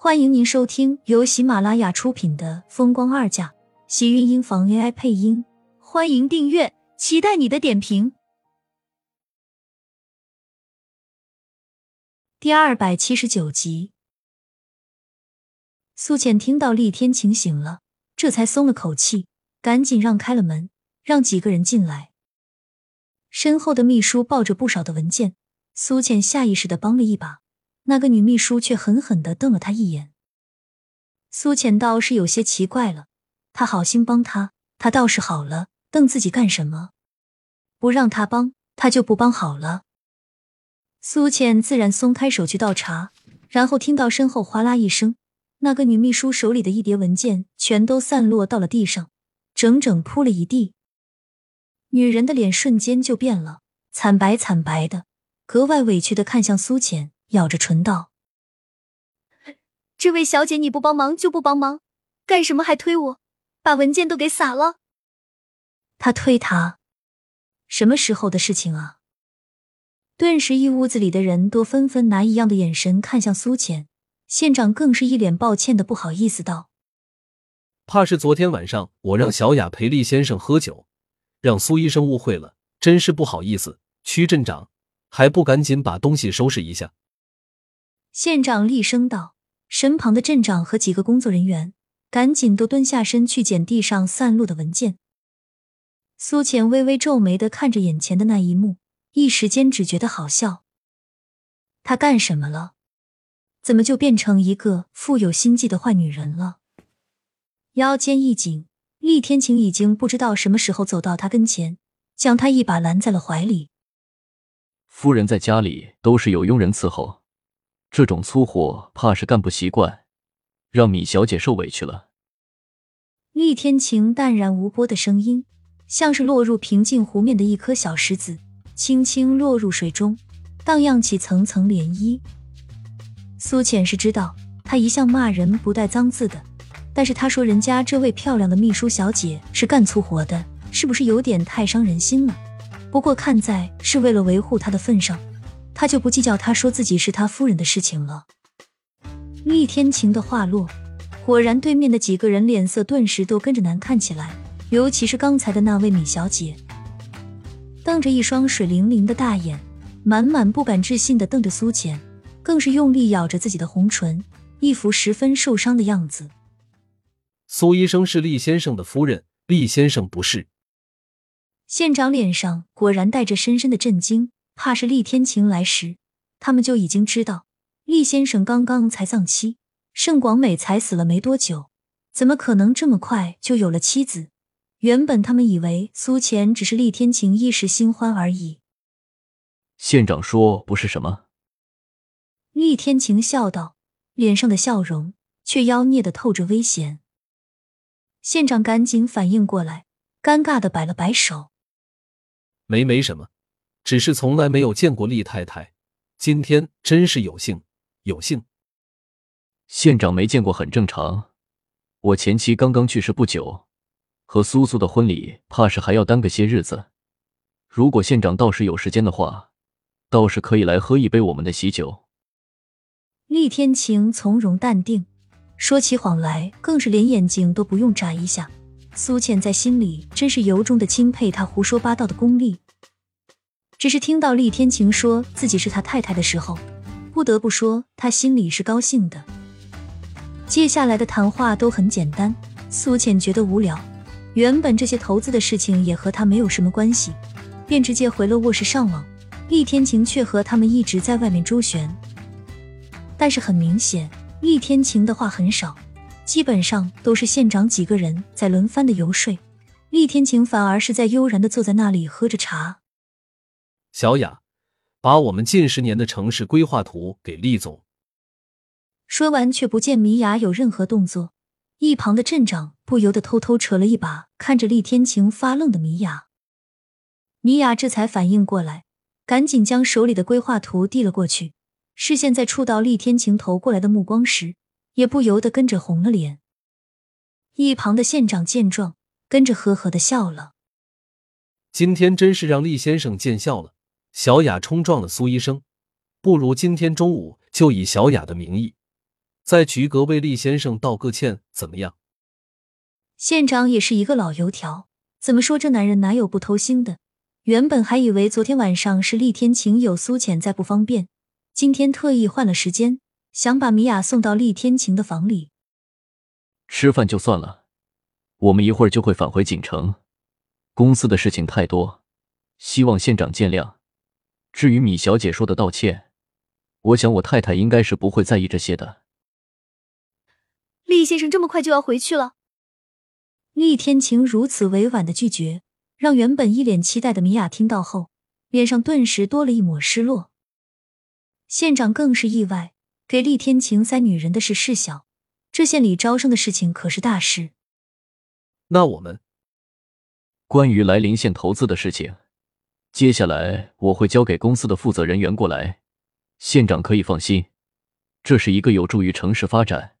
欢迎您收听由喜马拉雅出品的《风光二嫁》，喜运音房 AI 配音。欢迎订阅，期待你的点评。第二百七十九集，苏浅听到厉天晴醒了，这才松了口气，赶紧让开了门，让几个人进来。身后的秘书抱着不少的文件，苏浅下意识的帮了一把。那个女秘书却狠狠的瞪了他一眼。苏浅倒是有些奇怪了，他好心帮他，他倒是好了，瞪自己干什么？不让他帮，他就不帮好了。苏浅自然松开手去倒茶，然后听到身后哗啦一声，那个女秘书手里的一叠文件全都散落到了地上，整整铺了一地。女人的脸瞬间就变了，惨白惨白的，格外委屈的看向苏浅。咬着唇道：“这位小姐，你不帮忙就不帮忙，干什么还推我？把文件都给撒了。”他推他，什么时候的事情啊？顿时，一屋子里的人都纷纷拿异样的眼神看向苏浅，县长更是一脸抱歉的不好意思道：“怕是昨天晚上我让小雅陪厉先生喝酒，让苏医生误会了，真是不好意思。区镇长还不赶紧把东西收拾一下？”县长厉声道，身旁的镇长和几个工作人员赶紧都蹲下身去捡地上散落的文件。苏浅微微皱眉的看着眼前的那一幕，一时间只觉得好笑。他干什么了？怎么就变成一个富有心计的坏女人了？腰间一紧，厉天晴已经不知道什么时候走到他跟前，将他一把拦在了怀里。夫人在家里都是有佣人伺候。这种粗活怕是干不习惯，让米小姐受委屈了。厉天晴淡然无波的声音，像是落入平静湖面的一颗小石子，轻轻落入水中，荡漾起层层涟漪。苏浅是知道，他一向骂人不带脏字的，但是他说人家这位漂亮的秘书小姐是干粗活的，是不是有点太伤人心了？不过看在是为了维护他的份上。他就不计较他说自己是他夫人的事情了。厉天晴的话落，果然对面的几个人脸色顿时都跟着难看起来，尤其是刚才的那位米小姐，瞪着一双水灵灵的大眼，满满不敢置信的瞪着苏浅，更是用力咬着自己的红唇，一副十分受伤的样子。苏医生是厉先生的夫人，厉先生不是。县长脸上果然带着深深的震惊。怕是厉天晴来时，他们就已经知道厉先生刚刚才丧妻，盛广美才死了没多久，怎么可能这么快就有了妻子？原本他们以为苏浅只是厉天晴一时新欢而已。县长说不是什么？厉天晴笑道，脸上的笑容却妖孽的透着危险。县长赶紧反应过来，尴尬的摆了摆手，没没什么。只是从来没有见过厉太太，今天真是有幸，有幸。县长没见过很正常。我前妻刚刚去世不久，和苏苏的婚礼怕是还要耽搁些日子。如果县长倒是有时间的话，倒是可以来喝一杯我们的喜酒。厉天晴从容淡定，说起谎来更是连眼睛都不用眨一下。苏倩在心里真是由衷的钦佩他胡说八道的功力。只是听到厉天晴说自己是他太太的时候，不得不说他心里是高兴的。接下来的谈话都很简单，苏浅觉得无聊，原本这些投资的事情也和他没有什么关系，便直接回了卧室上网。厉天晴却和他们一直在外面周旋，但是很明显，厉天晴的话很少，基本上都是县长几个人在轮番的游说，厉天晴反而是在悠然的坐在那里喝着茶。小雅，把我们近十年的城市规划图给厉总。说完，却不见米雅有任何动作。一旁的镇长不由得偷偷扯了一把，看着厉天晴发愣的米雅。米雅这才反应过来，赶紧将手里的规划图递了过去。视线在触到厉天晴投过来的目光时，也不由得跟着红了脸。一旁的县长见状，跟着呵呵的笑了。今天真是让厉先生见笑了。小雅冲撞了苏医生，不如今天中午就以小雅的名义，在菊阁为厉先生道个歉，怎么样？县长也是一个老油条，怎么说这男人哪有不偷腥的？原本还以为昨天晚上是厉天晴有苏浅在不方便，今天特意换了时间，想把米娅送到厉天晴的房里吃饭就算了，我们一会儿就会返回锦城，公司的事情太多，希望县长见谅。至于米小姐说的道歉，我想我太太应该是不会在意这些的。厉先生这么快就要回去了？厉天晴如此委婉的拒绝。让原本一脸期待的米娅听到后，脸上顿时多了一抹失落。县长更是意外，给厉天晴塞女人的事事小，这县里招生的事情可是大事。那我们关于来临县投资的事情，接下来我会交给公司的负责人员过来，县长可以放心，这是一个有助于城市发展，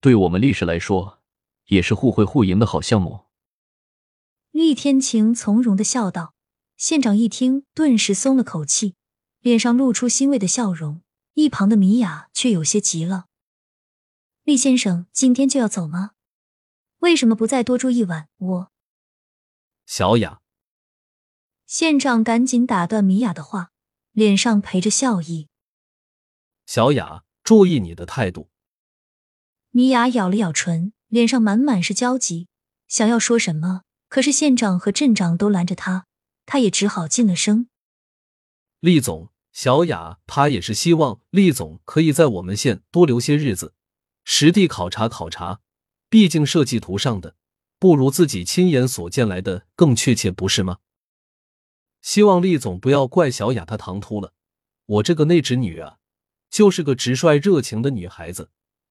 对我们历史来说也是互惠互赢的好项目。厉天晴从容的笑道：“县长一听，顿时松了口气，脸上露出欣慰的笑容。一旁的米娅却有些急了：‘厉先生，今天就要走吗？为什么不再多住一晚？’我……小雅，县长赶紧打断米娅的话，脸上陪着笑意：‘小雅，注意你的态度。’米娅咬了咬唇，脸上满满是焦急，想要说什么。”可是县长和镇长都拦着他，他也只好噤了声：“厉总，小雅她也是希望厉总可以在我们县多留些日子，实地考察考察。毕竟设计图上的不如自己亲眼所见来的更确切，不是吗？希望厉总不要怪小雅她唐突了。我这个内侄女啊，就是个直率热情的女孩子，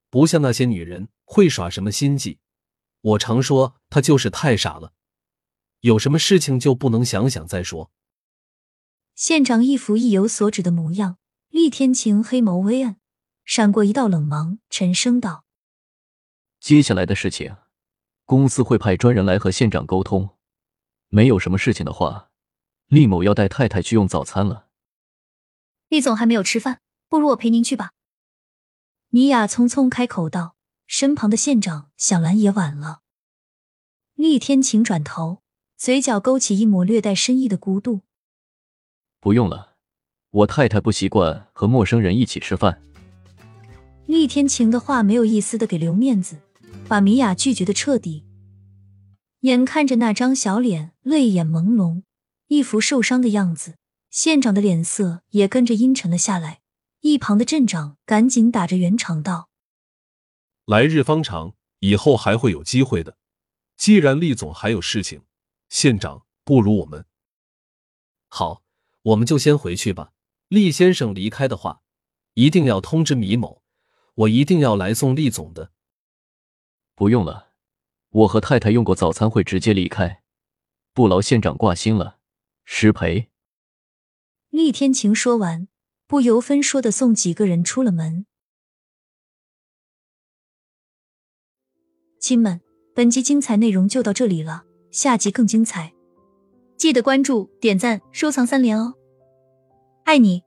不像那些女人会耍什么心计。我常说她就是太傻了。”有什么事情就不能想想再说？县长一副意有所指的模样，厉天晴黑眸微暗，闪过一道冷芒，沉声道：“接下来的事情，公司会派专人来和县长沟通。没有什么事情的话，厉某要带太太去用早餐了。”厉总还没有吃饭，不如我陪您去吧。米娅匆匆开口道，身旁的县长想来也晚了。厉天晴转头。嘴角勾起一抹略带深意的孤度。不用了，我太太不习惯和陌生人一起吃饭。厉天晴的话没有一丝的给留面子，把米娅拒绝的彻底。眼看着那张小脸泪眼朦胧，一副受伤的样子，县长的脸色也跟着阴沉了下来。一旁的镇长赶紧打着圆场道：“来日方长，以后还会有机会的。既然厉总还有事情。”县长，不如我们好，我们就先回去吧。厉先生离开的话，一定要通知米某，我一定要来送厉总的。不用了，我和太太用过早餐会直接离开，不劳县长挂心了。失陪。厉天晴说完，不由分说的送几个人出了门。亲们，本集精彩内容就到这里了。下集更精彩，记得关注、点赞、收藏三连哦！爱你。